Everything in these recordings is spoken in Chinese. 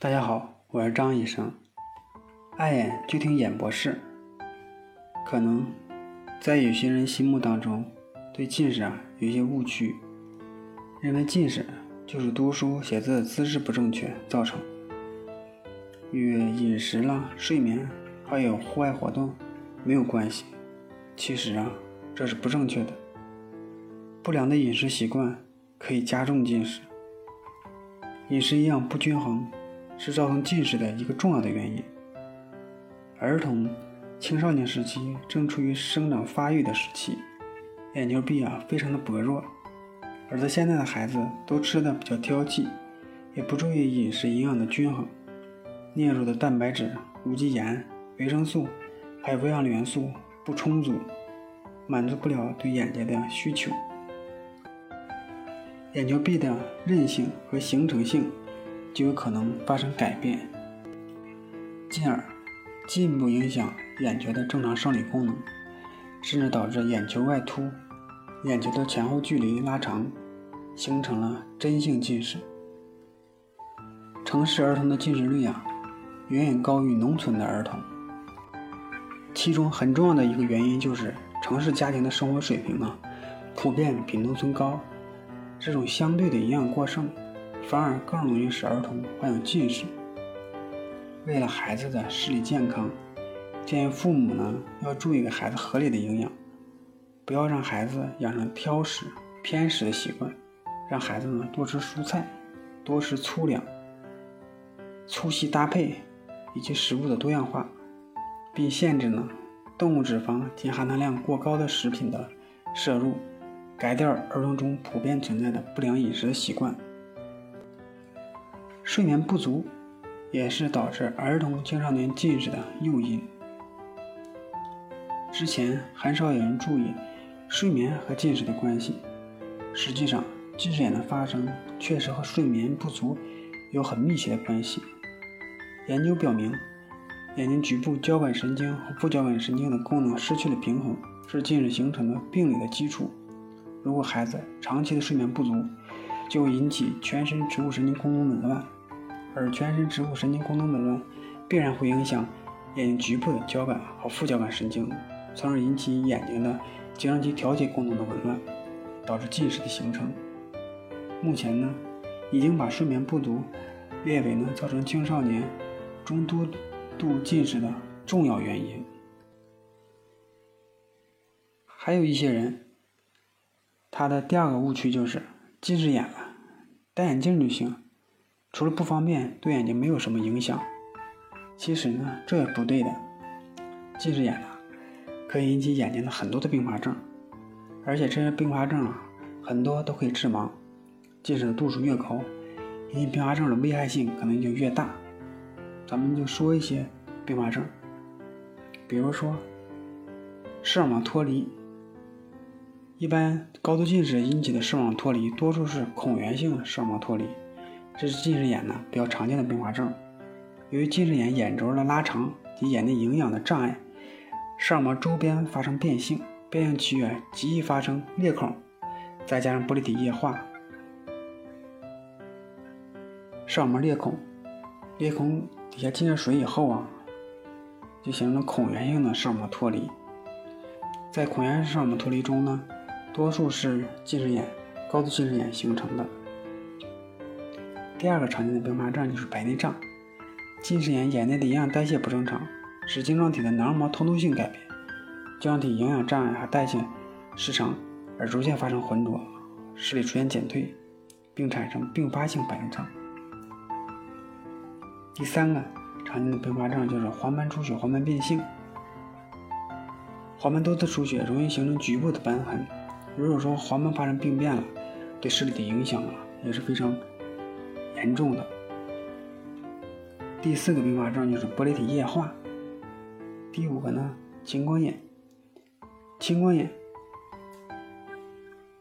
大家好，我是张医生。爱眼就听眼博士。可能在有些人心目当中，对近视啊有一些误区，认为近视就是读书写字姿势不正确造成，与饮食啦、睡眠还有户外活动没有关系。其实啊，这是不正确的。不良的饮食习惯可以加重近视，饮食营养不均衡。是造成近视的一个重要的原因。儿童、青少年时期正处于生长发育的时期，眼球壁啊非常的薄弱，而在现在的孩子都吃的比较挑剔，也不注意饮食营养的均衡，摄入的蛋白质、无机盐、维生素还有微量元素不充足，满足不了对眼睛的需求，眼球壁的韧性和形成性。就有可能发生改变，进而进一步影响眼球的正常生理功能，甚至导致眼球外凸、眼球的前后距离拉长，形成了真性近视。城市儿童的近视率啊，远远高于农村的儿童。其中很重要的一个原因就是城市家庭的生活水平啊，普遍比农村高，这种相对的营养过剩。反而更容易使儿童患有近视。为了孩子的视力健康，建议父母呢要注意给孩子合理的营养，不要让孩子养成挑食、偏食的习惯，让孩子呢多吃蔬菜，多吃粗粮、粗细搭配以及食物的多样化，并限制呢动物脂肪及含糖量过高的食品的摄入，改掉儿童中普遍存在的不良饮食的习惯。睡眠不足也是导致儿童青少年近视的诱因。之前很少有人注意睡眠和近视的关系，实际上近视眼的发生确实和睡眠不足有很密切的关系。研究表明，眼睛局部交感神经和副交感神经的功能失去了平衡，是近视形成的病理的基础。如果孩子长期的睡眠不足，就会引起全身植物神经功能紊乱。而全身植物神经功能紊乱，必然会影响眼睛局部的交感和副交感神经，从而引起眼睛的睫状肌调节功能的紊乱，导致近视的形成。目前呢，已经把睡眠不足列为呢造成青少年中度度近视的重要原因。还有一些人，他的第二个误区就是近视眼了，戴眼镜就行。除了不方便，对眼睛没有什么影响。其实呢，这也不对的。近视眼啊，可以引起眼睛的很多的并发症，而且这些并发症啊，很多都可以致盲。近视的度数越高，引起并发症的危害性可能就越大。咱们就说一些并发症，比如说视网膜脱离。一般高度近视引起的视网脱离，多数是孔源性视网膜脱离。这是近视眼呢比较常见的并发症。由于近视眼眼轴的拉长及眼内营养的障碍，视网膜周边发生变性，变性区域极易发生裂孔，再加上玻璃体液化，视网膜裂孔，裂孔底下进了水以后啊，就形成了孔源性的视网膜脱离。在孔源视网膜脱离中呢，多数是近视眼、高度近视眼形成的。第二个常见的并发症就是白内障。近视眼眼内的营养代谢不正常，使晶状体的囊膜通透性改变，晶状体营养障碍和代谢失常，而逐渐发生浑浊，视力出现减退，并产生并发性白内障。第三个常见的并发症就是黄斑出血、黄斑变性。黄斑多次出血容易形成局部的瘢痕，如果说黄斑发生病变了，对视力的影响啊也是非常。严重的第四个并发症就是玻璃体液化。第五个呢，青光眼。青光眼，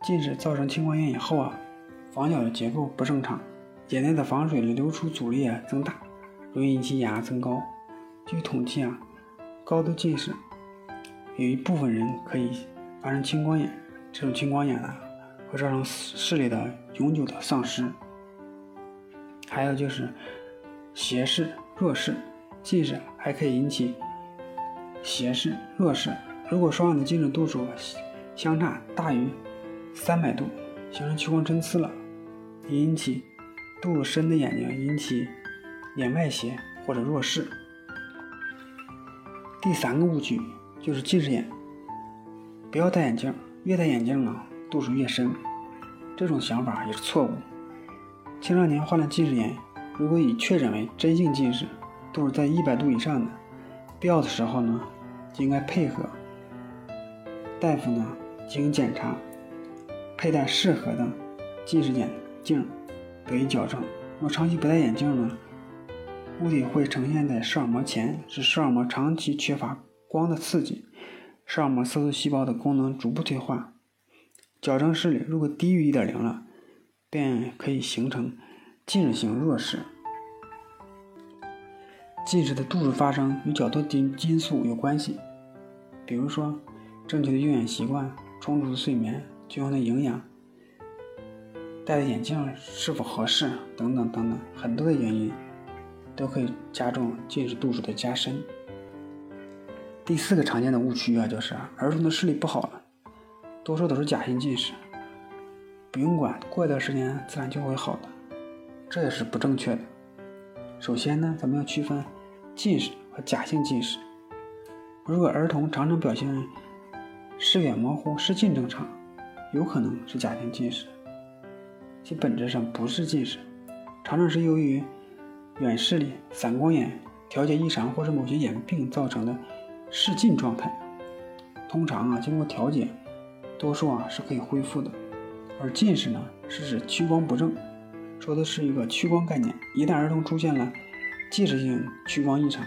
近视造成青光眼以后啊，房角的结构不正常，眼内的房水的流出阻力啊增大，容易引起眼压增高。据统计啊，高度近视有一部分人可以发生青光眼，这种青光眼呢，会造成视力的永久的丧失。还有就是斜视、弱视。近视还可以引起斜视、弱视。如果双眼的近视度数相差大于三百度，形成屈光参差了，引起度数深的眼睛引起眼外斜或者弱视。第三个误区就是近视眼，不要戴眼镜，越戴眼镜啊度数越深。这种想法也是错误。青少年患了近视眼，如果已确诊为真性近视，度数在一百度以上的，必要的时候呢，就应该配合大夫呢进行检查，佩戴适合的近视眼镜得以矫正。若长期不戴眼镜呢，物体会呈现在视网膜前，使视网膜长期缺乏光的刺激，视网膜色素细胞的功能逐步退化。矫正视力如果低于一点零了，便可以形成近视性弱视。近视的度数发生与较多因因素有关系，比如说正确的用眼习惯、充足的睡眠、均衡的营养、戴的眼镜是否合适等等等等，很多的原因都可以加重近视度数的加深。第四个常见的误区啊，就是儿童的视力不好了，多数都是假性近视，不用管，过一段时间自然就会好的，这也是不正确的。首先呢，咱们要区分。近视和假性近视，如果儿童常常表现视远模糊、视近正常，有可能是假性近视，其本质上不是近视，常常是由于远视力、散光眼调节异常或者某些眼病造成的视近状态。通常啊，经过调节，多数啊是可以恢复的。而近视呢，是指屈光不正，说的是一个屈光概念。一旦儿童出现了，近视性屈光异常，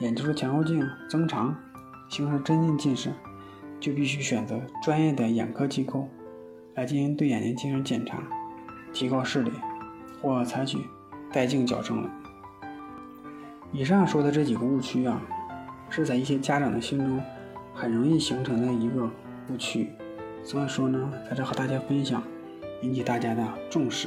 眼球的前后径增长，形成真性近视，就必须选择专业的眼科机构来进行对眼睛进行检查，提高视力，或采取带镜矫正了。以上说的这几个误区啊，是在一些家长的心中很容易形成的一个误区，所以说呢，在这和大家分享，引起大家的重视。